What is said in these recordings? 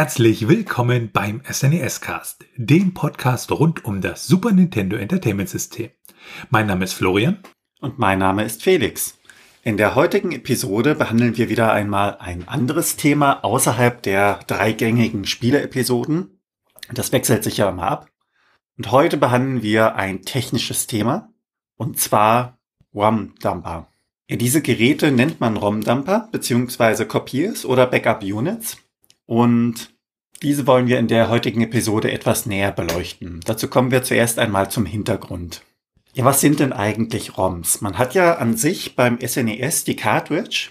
Herzlich willkommen beim SNES Cast, dem Podcast rund um das Super Nintendo Entertainment System. Mein Name ist Florian. Und mein Name ist Felix. In der heutigen Episode behandeln wir wieder einmal ein anderes Thema außerhalb der drei gängigen Spiele-Episoden. Das wechselt sich ja immer ab. Und heute behandeln wir ein technisches Thema, und zwar ROM-Dumper. Ja, diese Geräte nennt man ROM-Dumper bzw. Copiers oder Backup-Units. Und diese wollen wir in der heutigen Episode etwas näher beleuchten. Dazu kommen wir zuerst einmal zum Hintergrund. Ja, was sind denn eigentlich ROMs? Man hat ja an sich beim SNES e die Cartridge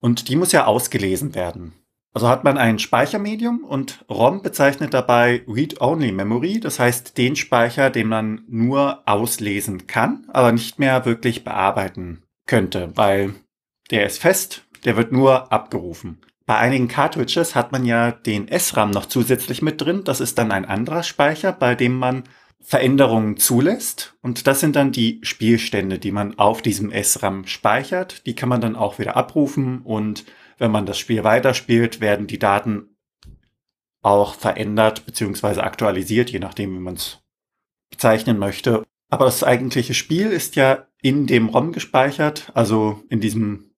und die muss ja ausgelesen werden. Also hat man ein Speichermedium und ROM bezeichnet dabei Read-Only Memory, das heißt den Speicher, den man nur auslesen kann, aber nicht mehr wirklich bearbeiten könnte, weil der ist fest, der wird nur abgerufen. Bei einigen Cartridges hat man ja den SRAM noch zusätzlich mit drin. Das ist dann ein anderer Speicher, bei dem man Veränderungen zulässt. Und das sind dann die Spielstände, die man auf diesem SRAM speichert. Die kann man dann auch wieder abrufen. Und wenn man das Spiel weiterspielt, werden die Daten auch verändert bzw. aktualisiert, je nachdem, wie man es bezeichnen möchte. Aber das eigentliche Spiel ist ja in dem ROM gespeichert, also in diesem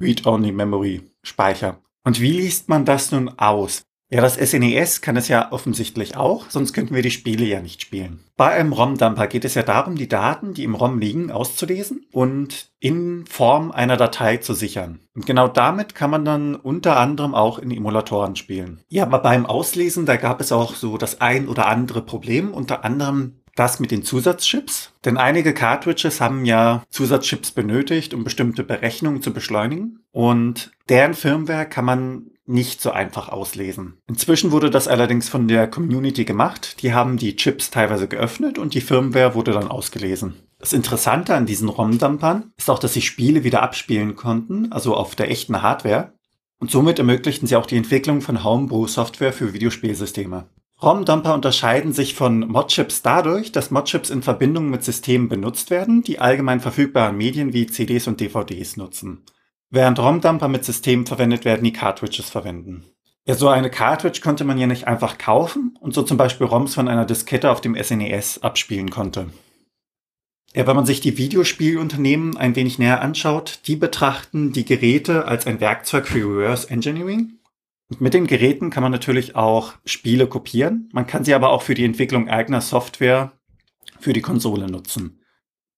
Read-Only-Memory-Speicher. Und wie liest man das nun aus? Ja, das SNES e kann es ja offensichtlich auch, sonst könnten wir die Spiele ja nicht spielen. Bei einem ROM-Dumper geht es ja darum, die Daten, die im ROM liegen, auszulesen und in Form einer Datei zu sichern. Und genau damit kann man dann unter anderem auch in Emulatoren spielen. Ja, aber beim Auslesen, da gab es auch so das ein oder andere Problem, unter anderem das mit den Zusatzchips. Denn einige Cartridges haben ja Zusatzchips benötigt, um bestimmte Berechnungen zu beschleunigen. Und deren Firmware kann man nicht so einfach auslesen. Inzwischen wurde das allerdings von der Community gemacht. Die haben die Chips teilweise geöffnet und die Firmware wurde dann ausgelesen. Das Interessante an diesen ROM-Dumpern ist auch, dass sie Spiele wieder abspielen konnten, also auf der echten Hardware. Und somit ermöglichten sie auch die Entwicklung von Homebrew-Software für Videospielsysteme. ROM-Dumper unterscheiden sich von Modchips dadurch, dass Modchips in Verbindung mit Systemen benutzt werden, die allgemein verfügbaren Medien wie CDs und DVDs nutzen. Während ROM-Dumper mit Systemen verwendet werden, die Cartridges verwenden. Ja, so eine Cartridge konnte man ja nicht einfach kaufen und so zum Beispiel ROMs von einer Diskette auf dem SNES e abspielen konnte. Ja, wenn man sich die Videospielunternehmen ein wenig näher anschaut, die betrachten die Geräte als ein Werkzeug für Reverse Engineering mit den Geräten kann man natürlich auch Spiele kopieren. Man kann sie aber auch für die Entwicklung eigener Software für die Konsole nutzen.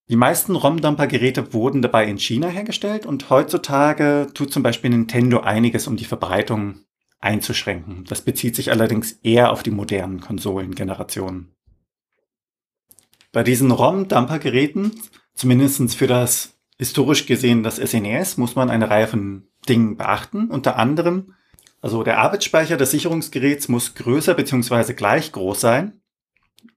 Die meisten ROM-Dumper-Geräte wurden dabei in China hergestellt und heutzutage tut zum Beispiel Nintendo einiges, um die Verbreitung einzuschränken. Das bezieht sich allerdings eher auf die modernen Konsolengenerationen. Bei diesen ROM-Dumper-Geräten, zumindest für das historisch gesehen das SNES, e muss man eine Reihe von Dingen beachten. Unter anderem also der Arbeitsspeicher des Sicherungsgeräts muss größer bzw. gleich groß sein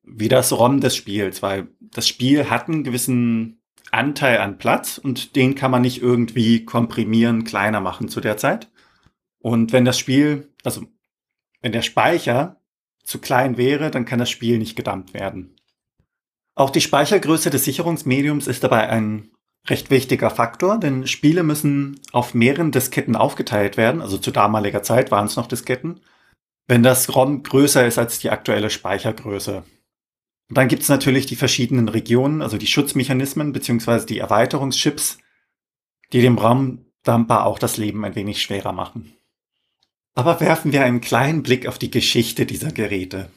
wie das ROM des Spiels, weil das Spiel hat einen gewissen Anteil an Platz und den kann man nicht irgendwie komprimieren, kleiner machen zu der Zeit. Und wenn das Spiel, also wenn der Speicher zu klein wäre, dann kann das Spiel nicht gedumpt werden. Auch die Speichergröße des Sicherungsmediums ist dabei ein recht wichtiger Faktor, denn Spiele müssen auf mehreren Disketten aufgeteilt werden, also zu damaliger Zeit waren es noch Disketten, wenn das ROM größer ist als die aktuelle Speichergröße. Und dann gibt es natürlich die verschiedenen Regionen, also die Schutzmechanismen beziehungsweise die Erweiterungschips, die dem ROM-Dumper auch das Leben ein wenig schwerer machen. Aber werfen wir einen kleinen Blick auf die Geschichte dieser Geräte.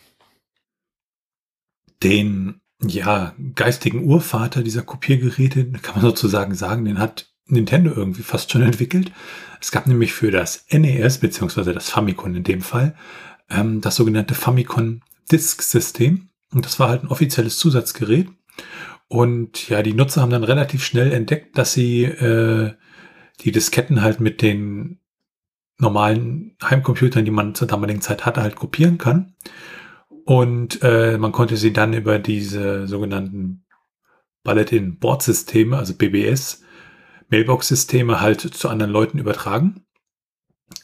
Den ja, geistigen Urvater dieser Kopiergeräte, kann man sozusagen sagen, den hat Nintendo irgendwie fast schon entwickelt. Es gab nämlich für das NES, beziehungsweise das Famicom in dem Fall, ähm, das sogenannte Famicom Disk System. Und das war halt ein offizielles Zusatzgerät. Und ja, die Nutzer haben dann relativ schnell entdeckt, dass sie äh, die Disketten halt mit den normalen Heimcomputern, die man zur damaligen Zeit hatte, halt kopieren kann. Und äh, man konnte sie dann über diese sogenannten Bulletin-Board-Systeme, also BBS, Mailbox-Systeme halt zu anderen Leuten übertragen.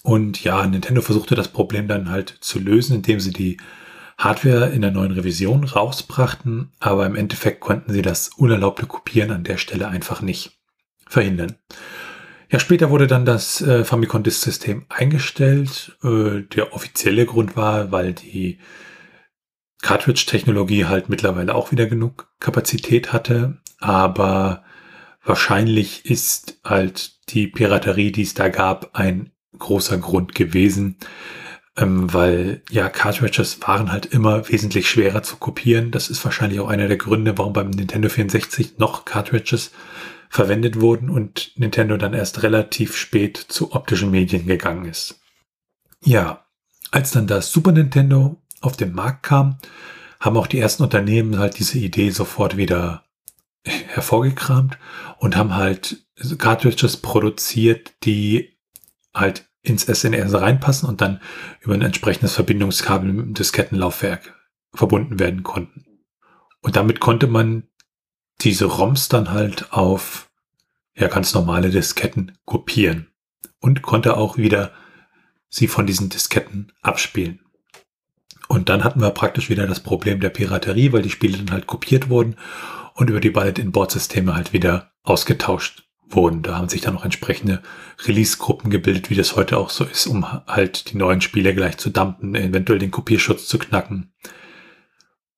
Und ja, Nintendo versuchte das Problem dann halt zu lösen, indem sie die Hardware in der neuen Revision rausbrachten, aber im Endeffekt konnten sie das unerlaubte Kopieren an der Stelle einfach nicht verhindern. Ja, später wurde dann das äh, Famicom Disk System eingestellt. Äh, der offizielle Grund war, weil die Cartridge-Technologie halt mittlerweile auch wieder genug Kapazität hatte. Aber wahrscheinlich ist halt die Piraterie, die es da gab, ein großer Grund gewesen, ähm, weil ja Cartridges waren halt immer wesentlich schwerer zu kopieren. Das ist wahrscheinlich auch einer der Gründe, warum beim Nintendo 64 noch Cartridges verwendet wurden und Nintendo dann erst relativ spät zu optischen Medien gegangen ist. Ja, als dann das Super Nintendo auf den Markt kam, haben auch die ersten Unternehmen halt diese Idee sofort wieder hervorgekramt und haben halt Cartridges produziert, die halt ins SNES reinpassen und dann über ein entsprechendes Verbindungskabel mit dem Diskettenlaufwerk verbunden werden konnten. Und damit konnte man diese ROMs dann halt auf ja ganz normale Disketten kopieren und konnte auch wieder sie von diesen Disketten abspielen. Und dann hatten wir praktisch wieder das Problem der Piraterie, weil die Spiele dann halt kopiert wurden und über die Bullet-in-Board-Systeme halt wieder ausgetauscht wurden. Da haben sich dann noch entsprechende Release-Gruppen gebildet, wie das heute auch so ist, um halt die neuen Spiele gleich zu dumpen, eventuell den Kopierschutz zu knacken.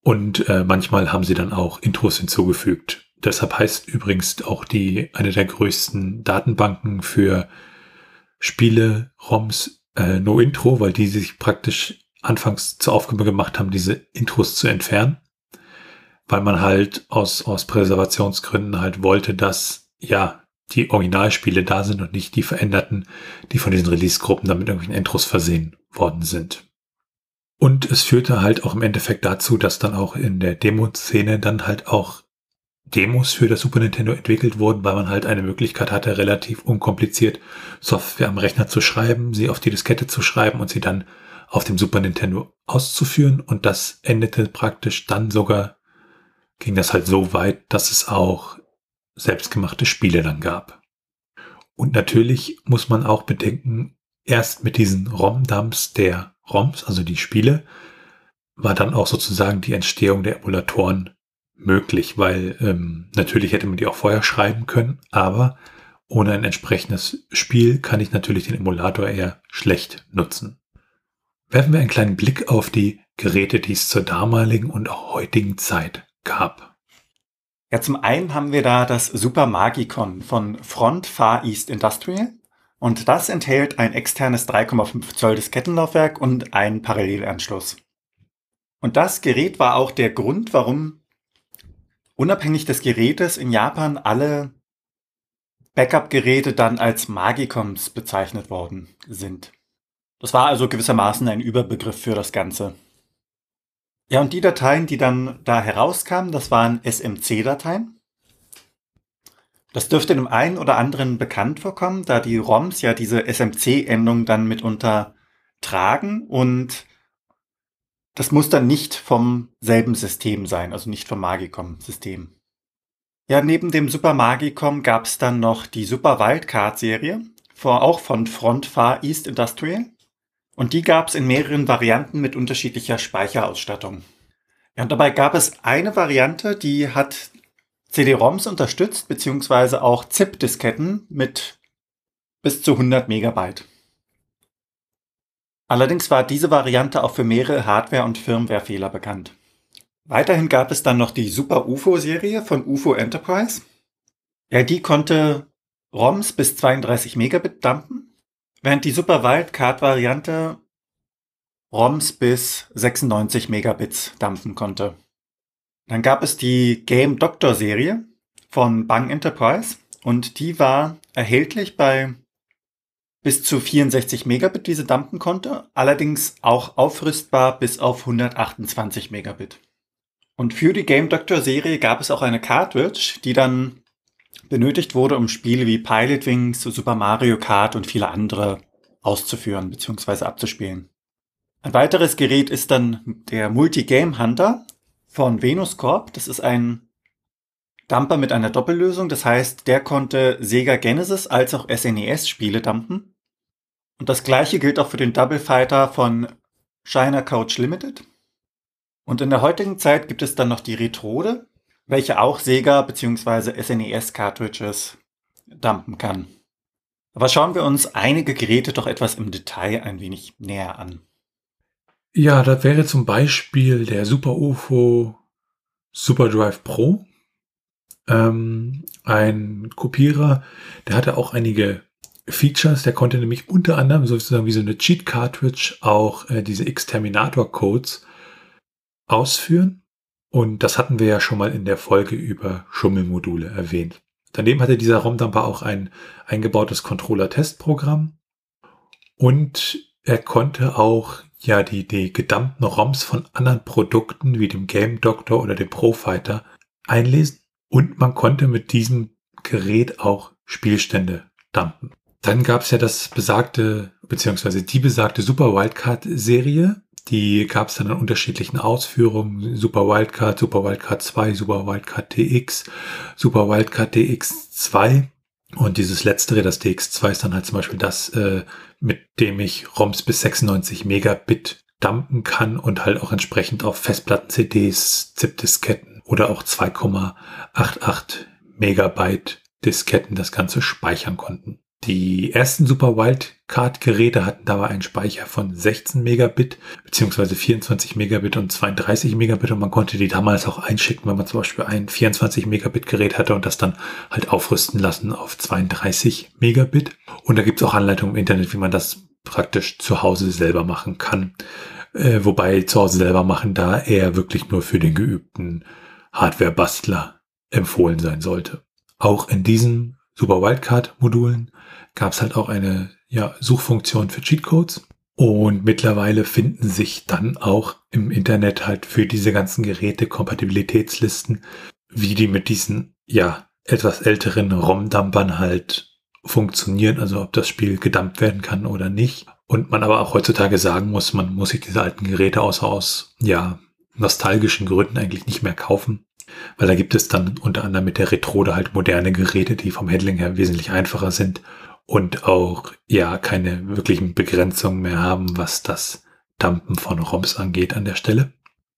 Und äh, manchmal haben sie dann auch Intros hinzugefügt. Deshalb heißt übrigens auch die eine der größten Datenbanken für Spiele ROMs äh, No Intro, weil die sich praktisch anfangs zur Aufgabe gemacht haben, diese Intros zu entfernen, weil man halt aus aus Präservationsgründen halt wollte, dass ja die Originalspiele da sind und nicht die veränderten, die von diesen Release-Gruppen damit irgendwelchen Intros versehen worden sind. Und es führte halt auch im Endeffekt dazu, dass dann auch in der Demo-Szene dann halt auch Demos für das Super Nintendo entwickelt wurden, weil man halt eine Möglichkeit hatte, relativ unkompliziert Software am Rechner zu schreiben, sie auf die Diskette zu schreiben und sie dann auf dem Super Nintendo auszuführen. Und das endete praktisch dann sogar, ging das halt so weit, dass es auch selbstgemachte Spiele dann gab. Und natürlich muss man auch bedenken, erst mit diesen ROM-Dumps der ROMs, also die Spiele, war dann auch sozusagen die Entstehung der Emulatoren möglich, weil ähm, natürlich hätte man die auch vorher schreiben können, aber ohne ein entsprechendes Spiel kann ich natürlich den Emulator eher schlecht nutzen. Werfen wir einen kleinen Blick auf die Geräte, die es zur damaligen und auch heutigen Zeit gab. Ja, zum einen haben wir da das Super Magicon von Front Far East Industrial. Und das enthält ein externes 3,5 Zoll Diskettenlaufwerk und einen Parallelanschluss. Und das Gerät war auch der Grund, warum unabhängig des Gerätes in Japan alle Backup-Geräte dann als Magicoms bezeichnet worden sind. Das war also gewissermaßen ein Überbegriff für das Ganze. Ja, und die Dateien, die dann da herauskamen, das waren SMC-Dateien. Das dürfte dem einen oder anderen bekannt vorkommen, da die ROMs ja diese SMC-Endung dann mitunter tragen und das muss dann nicht vom selben System sein, also nicht vom Magicom-System. Ja, neben dem Super Magicom gab es dann noch die Super Wildcard-Serie, auch von Front Far East Industrial. Und die gab es in mehreren Varianten mit unterschiedlicher Speicherausstattung. Ja, und dabei gab es eine Variante, die hat CD-ROMs unterstützt, beziehungsweise auch ZIP-Disketten mit bis zu 100 Megabyte. Allerdings war diese Variante auch für mehrere Hardware- und Firmware-Fehler bekannt. Weiterhin gab es dann noch die Super UFO-Serie von UFO Enterprise. Ja, die konnte ROMs bis 32 Megabit dumpen, während die Super Wildcard-Variante ROMs bis 96 Megabits dampfen konnte. Dann gab es die Game Doctor Serie von Bang Enterprise und die war erhältlich bei bis zu 64 Megabit, die sie dumpen konnte, allerdings auch aufrüstbar bis auf 128 Megabit. Und für die Game Doctor Serie gab es auch eine Cartridge, die dann benötigt wurde, um Spiele wie Pilot Wings, Super Mario Kart und viele andere auszuführen bzw. abzuspielen. Ein weiteres Gerät ist dann der Multi-Game Hunter, von Venus Corp. Das ist ein Dumper mit einer Doppellösung. Das heißt, der konnte Sega Genesis als auch SNES-Spiele dumpen. Und das gleiche gilt auch für den Double Fighter von China Couch Limited. Und in der heutigen Zeit gibt es dann noch die Retrode, welche auch Sega bzw. SNES Cartridges dumpen kann. Aber schauen wir uns einige Geräte doch etwas im Detail ein wenig näher an. Ja, das wäre zum Beispiel der Super UFO SuperDrive Pro. Ähm, ein Kopierer, der hatte auch einige Features. Der konnte nämlich unter anderem sozusagen wie so eine Cheat-Cartridge auch äh, diese X-Terminator-Codes ausführen. Und das hatten wir ja schon mal in der Folge über Schummelmodule erwähnt. Daneben hatte dieser ROM-Dumper auch ein eingebautes Controller-Testprogramm. Und er konnte auch ja die, die gedumpten ROMs von anderen Produkten wie dem Game Doctor oder dem Profighter einlesen. Und man konnte mit diesem Gerät auch Spielstände dumpen. Dann gab es ja das besagte, beziehungsweise die besagte Super Wildcard-Serie. Die gab es dann in unterschiedlichen Ausführungen. Super Wildcard, Super Wildcard 2, Super Wildcard DX, Super Wildcard DX2. Und dieses letztere, das DX2, ist dann halt zum Beispiel das, äh, mit dem ich ROMs bis 96 Megabit dumpen kann und halt auch entsprechend auf Festplatten-CDs, ZIP-Disketten oder auch 2,88 Megabyte Disketten das Ganze speichern konnten. Die ersten Super Wildcard Geräte hatten dabei einen Speicher von 16 Megabit beziehungsweise 24 Megabit und 32 Megabit und man konnte die damals auch einschicken, wenn man zum Beispiel ein 24 Megabit Gerät hatte und das dann halt aufrüsten lassen auf 32 Megabit. Und da gibt es auch Anleitungen im Internet, wie man das praktisch zu Hause selber machen kann. Äh, wobei zu Hause selber machen da eher wirklich nur für den geübten Hardware-Bastler empfohlen sein sollte. Auch in diesen Super Wildcard Modulen gab es halt auch eine ja, Suchfunktion für Cheatcodes. Und mittlerweile finden sich dann auch im Internet halt für diese ganzen Geräte Kompatibilitätslisten, wie die mit diesen, ja, etwas älteren ROM-Dumpern halt funktionieren, also ob das Spiel gedumpt werden kann oder nicht. Und man aber auch heutzutage sagen muss, man muss sich diese alten Geräte außer aus, ja, nostalgischen Gründen eigentlich nicht mehr kaufen. Weil da gibt es dann unter anderem mit der Retrode halt moderne Geräte, die vom Handling her wesentlich einfacher sind und auch ja keine wirklichen Begrenzungen mehr haben, was das Dumpen von ROMs angeht an der Stelle.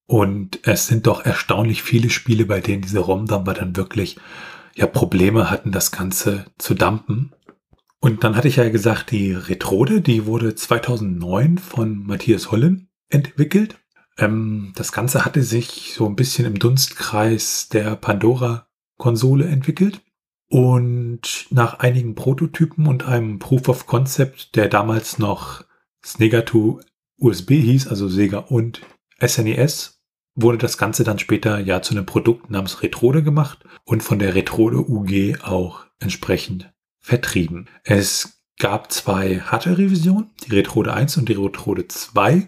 Und es sind doch erstaunlich viele Spiele, bei denen diese ROM-Dumper dann wirklich ja Probleme hatten, das Ganze zu dumpen. Und dann hatte ich ja gesagt, die Retrode, die wurde 2009 von Matthias Hollen entwickelt. Ähm, das Ganze hatte sich so ein bisschen im Dunstkreis der Pandora-Konsole entwickelt. Und nach einigen Prototypen und einem Proof of Concept, der damals noch Snega 2 USB hieß, also Sega und SNES, e wurde das Ganze dann später ja zu einem Produkt namens Retrode gemacht und von der Retrode UG auch entsprechend vertrieben. Es gab zwei Hardware-Revisionen, die Retrode 1 und die Retrode 2.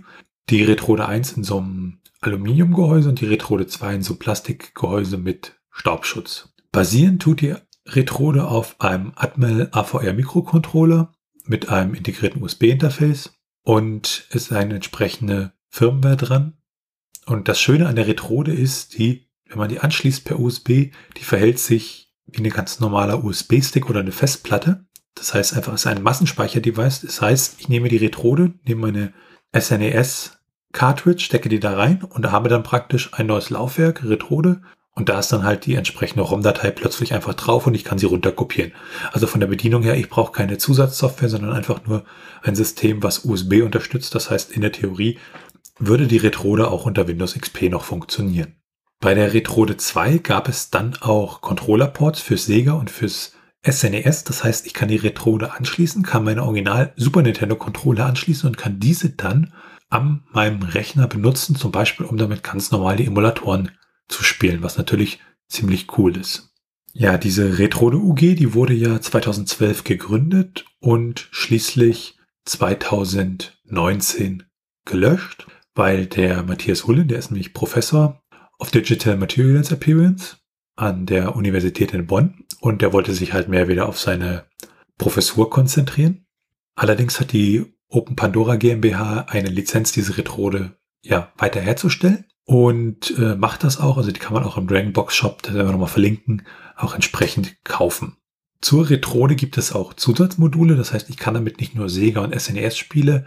Die Retrode 1 in so einem Aluminiumgehäuse und die Retrode 2 in so Plastikgehäuse mit Staubschutz. Basieren tut die Retrode auf einem Atmel AVR Mikrocontroller mit einem integrierten USB-Interface und ist eine entsprechende Firmware dran. Und das Schöne an der Retrode ist, die, wenn man die anschließt per USB, die verhält sich wie eine ganz normaler USB-Stick oder eine Festplatte. Das heißt einfach, es ist ein Massenspeicher-Device. Das heißt, ich nehme die Retrode, nehme meine SNES Cartridge, stecke die da rein und habe dann praktisch ein neues Laufwerk, Retrode, und da ist dann halt die entsprechende ROM-Datei plötzlich einfach drauf und ich kann sie runterkopieren. Also von der Bedienung her, ich brauche keine Zusatzsoftware, sondern einfach nur ein System, was USB unterstützt. Das heißt, in der Theorie würde die Retrode auch unter Windows XP noch funktionieren. Bei der Retrode 2 gab es dann auch Controller-Ports fürs Sega und fürs SNES. E das heißt, ich kann die Retrode anschließen, kann meine Original Super Nintendo Controller anschließen und kann diese dann an meinem Rechner benutzen, zum Beispiel um damit ganz normal die Emulatoren zu spielen, was natürlich ziemlich cool ist. Ja, diese Retrode UG, die wurde ja 2012 gegründet und schließlich 2019 gelöscht, weil der Matthias Hullen, der ist nämlich Professor of Digital Materials Appearance an der Universität in Bonn und der wollte sich halt mehr wieder auf seine Professur konzentrieren. Allerdings hat die Open Pandora GmbH eine Lizenz, diese Retrode ja weiter herzustellen und äh, macht das auch. Also die kann man auch im Dragonbox Shop, das werden wir nochmal verlinken, auch entsprechend kaufen. Zur Retrode gibt es auch Zusatzmodule. Das heißt, ich kann damit nicht nur Sega und SNES Spiele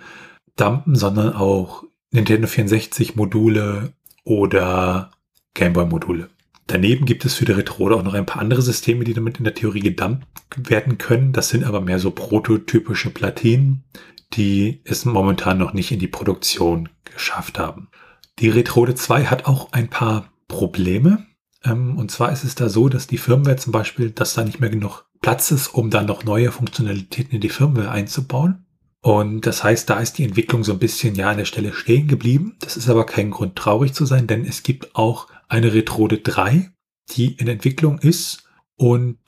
dumpen, sondern auch Nintendo 64 Module oder Gameboy Module. Daneben gibt es für die Retrode auch noch ein paar andere Systeme, die damit in der Theorie gedumpt werden können. Das sind aber mehr so prototypische Platinen, die es momentan noch nicht in die Produktion geschafft haben. Die Retrode 2 hat auch ein paar Probleme. Ähm, und zwar ist es da so, dass die Firmware zum Beispiel, dass da nicht mehr genug Platz ist, um dann noch neue Funktionalitäten in die Firmware einzubauen. Und das heißt, da ist die Entwicklung so ein bisschen ja an der Stelle stehen geblieben. Das ist aber kein Grund traurig zu sein, denn es gibt auch eine Retrode 3, die in Entwicklung ist und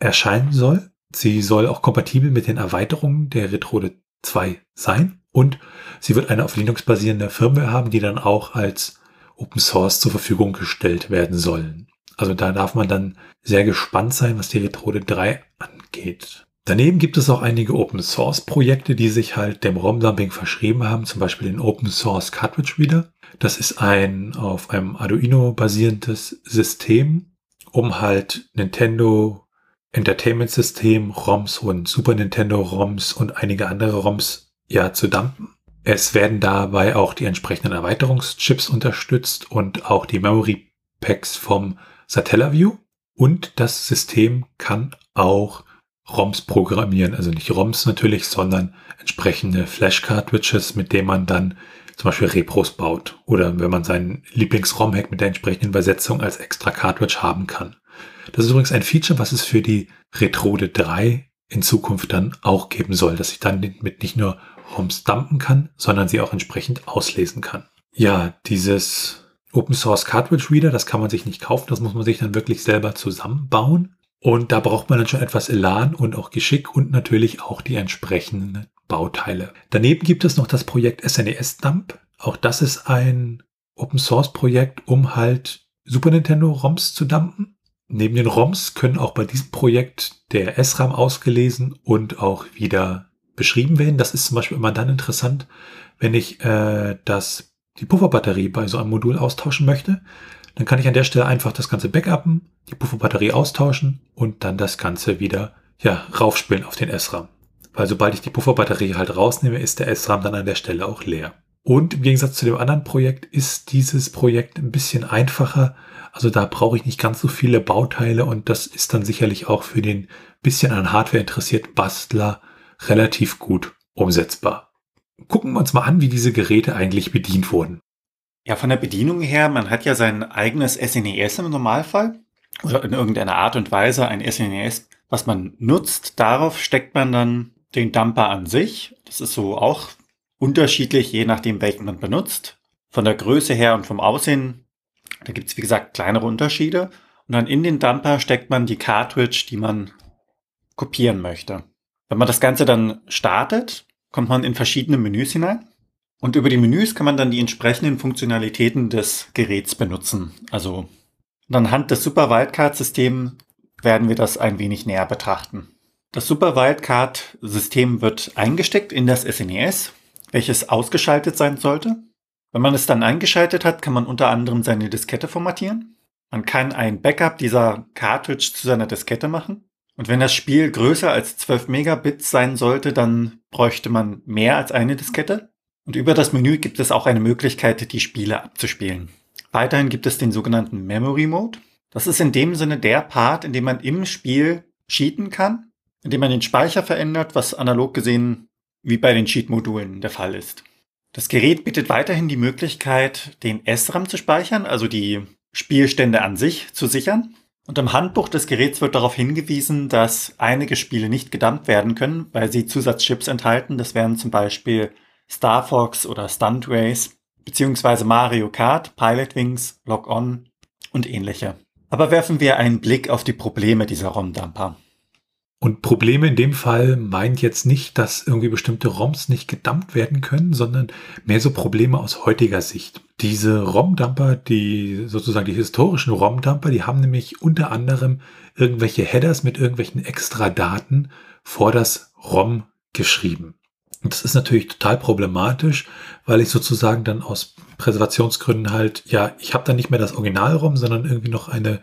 erscheinen soll. Sie soll auch kompatibel mit den Erweiterungen der Retrode 2 sein und sie wird eine auf Linux basierende Firmware haben, die dann auch als Open Source zur Verfügung gestellt werden sollen. Also da darf man dann sehr gespannt sein, was die Retrode 3 angeht. Daneben gibt es auch einige Open Source Projekte, die sich halt dem ROM-Dumping verschrieben haben, zum Beispiel den Open Source Cartridge Reader. Das ist ein auf einem Arduino basierendes System, um halt Nintendo Entertainment System, ROMs und Super Nintendo ROMs und einige andere ROMs ja zu dumpen. Es werden dabei auch die entsprechenden Erweiterungschips unterstützt und auch die Memory Packs vom Satellaview. Und das System kann auch ROMs programmieren. Also nicht ROMs natürlich, sondern entsprechende Flash-Cartridges, mit denen man dann zum Beispiel Repros baut. Oder wenn man seinen Lieblings-ROM-Hack mit der entsprechenden Übersetzung als extra Cartridge haben kann. Das ist übrigens ein Feature, was es für die Retrode 3 in Zukunft dann auch geben soll, dass ich dann mit nicht nur ROMs dumpen kann, sondern sie auch entsprechend auslesen kann. Ja, dieses Open Source Cartridge Reader, das kann man sich nicht kaufen, das muss man sich dann wirklich selber zusammenbauen. Und da braucht man dann schon etwas Elan und auch Geschick und natürlich auch die entsprechenden Bauteile. Daneben gibt es noch das Projekt SNES e Dump. Auch das ist ein Open Source Projekt, um halt Super Nintendo ROMs zu dumpen. Neben den ROMs können auch bei diesem Projekt der SRAM ausgelesen und auch wieder beschrieben werden. Das ist zum Beispiel immer dann interessant, wenn ich äh, das, die Pufferbatterie bei so einem Modul austauschen möchte. Dann kann ich an der Stelle einfach das Ganze backuppen, die Pufferbatterie austauschen und dann das Ganze wieder ja, raufspielen auf den SRAM. Weil sobald ich die Pufferbatterie halt rausnehme, ist der SRAM dann an der Stelle auch leer. Und im Gegensatz zu dem anderen Projekt ist dieses Projekt ein bisschen einfacher. Also da brauche ich nicht ganz so viele Bauteile und das ist dann sicherlich auch für den bisschen an Hardware interessierten Bastler relativ gut umsetzbar. Gucken wir uns mal an, wie diese Geräte eigentlich bedient wurden. Ja, von der Bedienung her, man hat ja sein eigenes SNES e im Normalfall oder in irgendeiner Art und Weise ein SNES, e was man nutzt. Darauf steckt man dann den Dumper an sich. Das ist so auch unterschiedlich, je nachdem, welchen man benutzt. Von der Größe her und vom Aussehen, da gibt es wie gesagt kleinere Unterschiede. Und dann in den Dumper steckt man die Cartridge, die man kopieren möchte. Wenn man das Ganze dann startet, kommt man in verschiedene Menüs hinein. Und über die Menüs kann man dann die entsprechenden Funktionalitäten des Geräts benutzen. Also anhand des Super Wildcard Systems werden wir das ein wenig näher betrachten. Das Super Wildcard System wird eingesteckt in das SNES, e welches ausgeschaltet sein sollte. Wenn man es dann eingeschaltet hat, kann man unter anderem seine Diskette formatieren. Man kann ein Backup dieser Cartridge zu seiner Diskette machen. Und wenn das Spiel größer als 12 Megabits sein sollte, dann bräuchte man mehr als eine Diskette. Und über das Menü gibt es auch eine Möglichkeit, die Spiele abzuspielen. Weiterhin gibt es den sogenannten Memory Mode. Das ist in dem Sinne der Part, in dem man im Spiel cheaten kann, indem man den Speicher verändert, was analog gesehen wie bei den Cheat-Modulen der Fall ist. Das Gerät bietet weiterhin die Möglichkeit, den SRAM zu speichern, also die Spielstände an sich zu sichern. Und im Handbuch des Geräts wird darauf hingewiesen, dass einige Spiele nicht gedumpt werden können, weil sie Zusatzchips enthalten. Das wären zum Beispiel Star Fox oder Stunt Race, beziehungsweise Mario Kart, Pilot Wings, Lock On und ähnliche. Aber werfen wir einen Blick auf die Probleme dieser ROM-Dumper. Und Probleme in dem Fall meint jetzt nicht, dass irgendwie bestimmte ROMs nicht gedumpt werden können, sondern mehr so Probleme aus heutiger Sicht. Diese ROM-Dumper, die sozusagen die historischen ROM-Dumper, die haben nämlich unter anderem irgendwelche Headers mit irgendwelchen Extra-Daten vor das ROM geschrieben. Und das ist natürlich total problematisch, weil ich sozusagen dann aus Präservationsgründen halt, ja, ich habe dann nicht mehr das Original-ROM, sondern irgendwie noch eine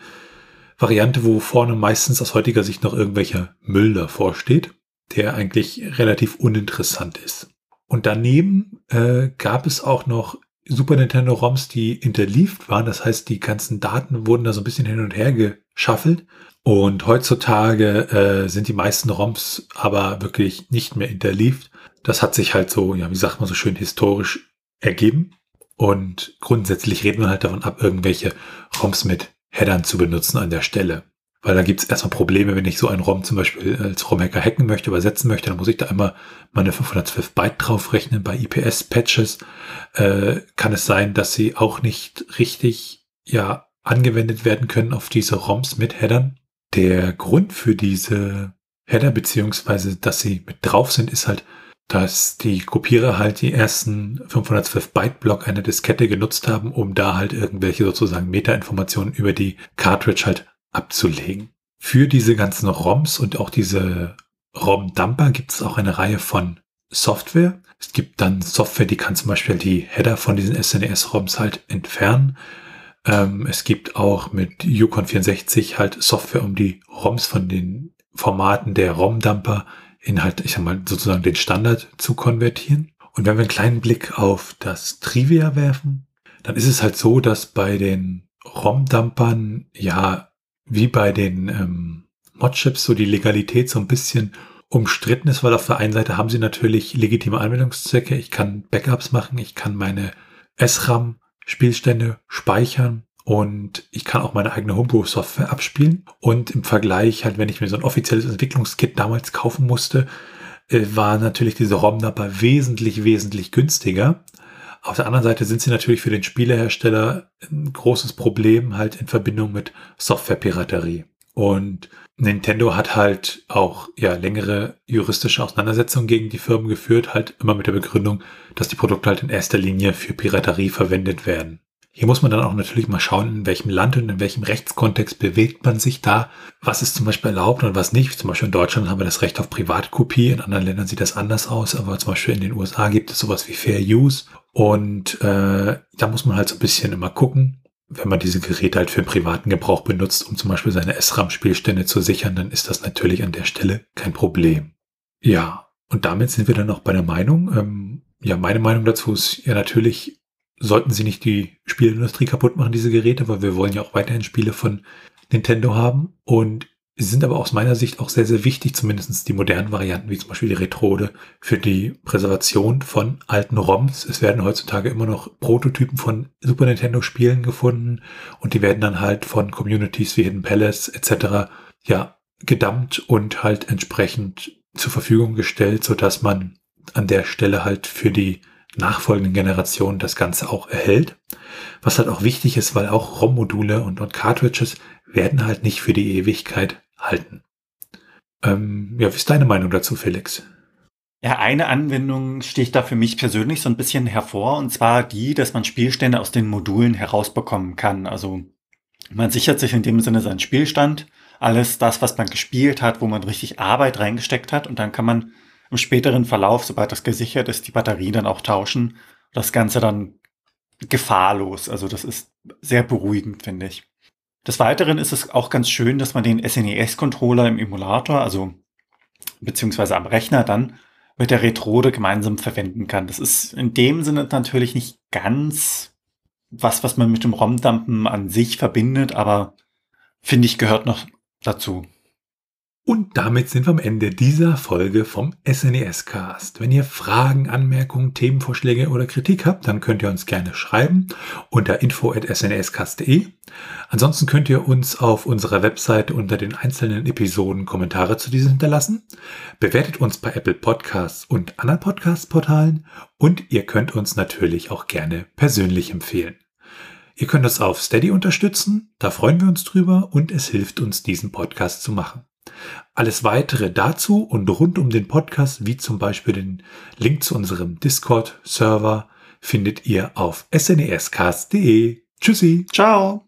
Variante, wo vorne meistens aus heutiger Sicht noch irgendwelcher Müll davor steht, der eigentlich relativ uninteressant ist. Und daneben äh, gab es auch noch Super Nintendo ROMs, die interleaved waren. Das heißt, die ganzen Daten wurden da so ein bisschen hin und her geschaffelt. Und heutzutage äh, sind die meisten ROMs aber wirklich nicht mehr interleaved. Das hat sich halt so, ja, wie sagt man so schön, historisch ergeben. Und grundsätzlich reden wir halt davon ab, irgendwelche ROMs mit Headern zu benutzen an der Stelle. Weil da gibt es erstmal Probleme, wenn ich so einen ROM zum Beispiel als ROM-Hacker hacken möchte, übersetzen möchte, dann muss ich da einmal meine 512 Byte draufrechnen. Bei IPS-Patches äh, kann es sein, dass sie auch nicht richtig ja angewendet werden können auf diese ROMs mit Headern. Der Grund für diese Header, beziehungsweise dass sie mit drauf sind, ist halt, dass die Kopierer halt die ersten 512 Byte Block einer Diskette genutzt haben, um da halt irgendwelche sozusagen Meta-Informationen über die Cartridge halt abzulegen. Für diese ganzen ROMs und auch diese ROM-Dumper gibt es auch eine Reihe von Software. Es gibt dann Software, die kann zum Beispiel die Header von diesen SNES-ROMs halt entfernen. Ähm, es gibt auch mit Yukon 64 halt Software, um die ROMs von den Formaten der ROM-Dumper in halt, ich sag mal, sozusagen den Standard zu konvertieren. Und wenn wir einen kleinen Blick auf das Trivia werfen, dann ist es halt so, dass bei den ROM-Dumpern ja wie bei den ähm, Modchips so die Legalität so ein bisschen umstritten ist, weil auf der einen Seite haben sie natürlich legitime Anwendungszwecke. Ich kann Backups machen, ich kann meine SRAM-Spielstände speichern und ich kann auch meine eigene Homebrew-Software abspielen. Und im Vergleich halt, wenn ich mir so ein offizielles Entwicklungskit damals kaufen musste, äh, war natürlich diese ROM dabei wesentlich, wesentlich günstiger. Auf der anderen Seite sind sie natürlich für den Spielehersteller ein großes Problem halt in Verbindung mit Softwarepiraterie. Und Nintendo hat halt auch ja längere juristische Auseinandersetzungen gegen die Firmen geführt, halt immer mit der Begründung, dass die Produkte halt in erster Linie für Piraterie verwendet werden. Hier muss man dann auch natürlich mal schauen, in welchem Land und in welchem Rechtskontext bewegt man sich da. Was ist zum Beispiel erlaubt und was nicht. Zum Beispiel in Deutschland haben wir das Recht auf Privatkopie, in anderen Ländern sieht das anders aus, aber zum Beispiel in den USA gibt es sowas wie Fair Use. Und äh, da muss man halt so ein bisschen immer gucken. Wenn man diese Geräte halt für privaten Gebrauch benutzt, um zum Beispiel seine SRAM-Spielstände zu sichern, dann ist das natürlich an der Stelle kein Problem. Ja, und damit sind wir dann auch bei der Meinung. Ähm, ja, meine Meinung dazu ist ja natürlich, sollten sie nicht die Spielindustrie kaputt machen, diese Geräte, weil wir wollen ja auch weiterhin Spiele von Nintendo haben. Und sie sind aber aus meiner Sicht auch sehr, sehr wichtig, zumindest die modernen Varianten, wie zum Beispiel die Retrode, für die Präservation von alten ROMs. Es werden heutzutage immer noch Prototypen von Super Nintendo Spielen gefunden und die werden dann halt von Communities wie Hidden Palace etc. ja gedammt und halt entsprechend zur Verfügung gestellt, so dass man an der Stelle halt für die nachfolgenden Generationen das Ganze auch erhält. Was halt auch wichtig ist, weil auch ROM-Module und, Cartridges werden halt nicht für die Ewigkeit halten. Ähm, ja, wie ist deine Meinung dazu, Felix? Ja, eine Anwendung sticht da für mich persönlich so ein bisschen hervor, und zwar die, dass man Spielstände aus den Modulen herausbekommen kann. Also man sichert sich in dem Sinne seinen Spielstand, alles das, was man gespielt hat, wo man richtig Arbeit reingesteckt hat, und dann kann man im späteren Verlauf, sobald das gesichert ist, die Batterie dann auch tauschen. Das Ganze dann gefahrlos. Also das ist sehr beruhigend, finde ich. Des Weiteren ist es auch ganz schön, dass man den SNES-Controller im Emulator, also beziehungsweise am Rechner dann mit der Retrode gemeinsam verwenden kann. Das ist in dem Sinne natürlich nicht ganz was, was man mit dem ROM-Dumpen an sich verbindet, aber finde ich gehört noch dazu. Und damit sind wir am Ende dieser Folge vom SNES Cast. Wenn ihr Fragen, Anmerkungen, Themenvorschläge oder Kritik habt, dann könnt ihr uns gerne schreiben unter info@snescast.de. Ansonsten könnt ihr uns auf unserer Webseite unter den einzelnen Episoden Kommentare zu diesen hinterlassen. Bewertet uns bei Apple Podcasts und anderen Podcast-Portalen und ihr könnt uns natürlich auch gerne persönlich empfehlen. Ihr könnt uns auf Steady unterstützen, da freuen wir uns drüber und es hilft uns, diesen Podcast zu machen. Alles weitere dazu und rund um den Podcast, wie zum Beispiel den Link zu unserem Discord-Server, findet ihr auf snescast.de. Tschüssi. Ciao.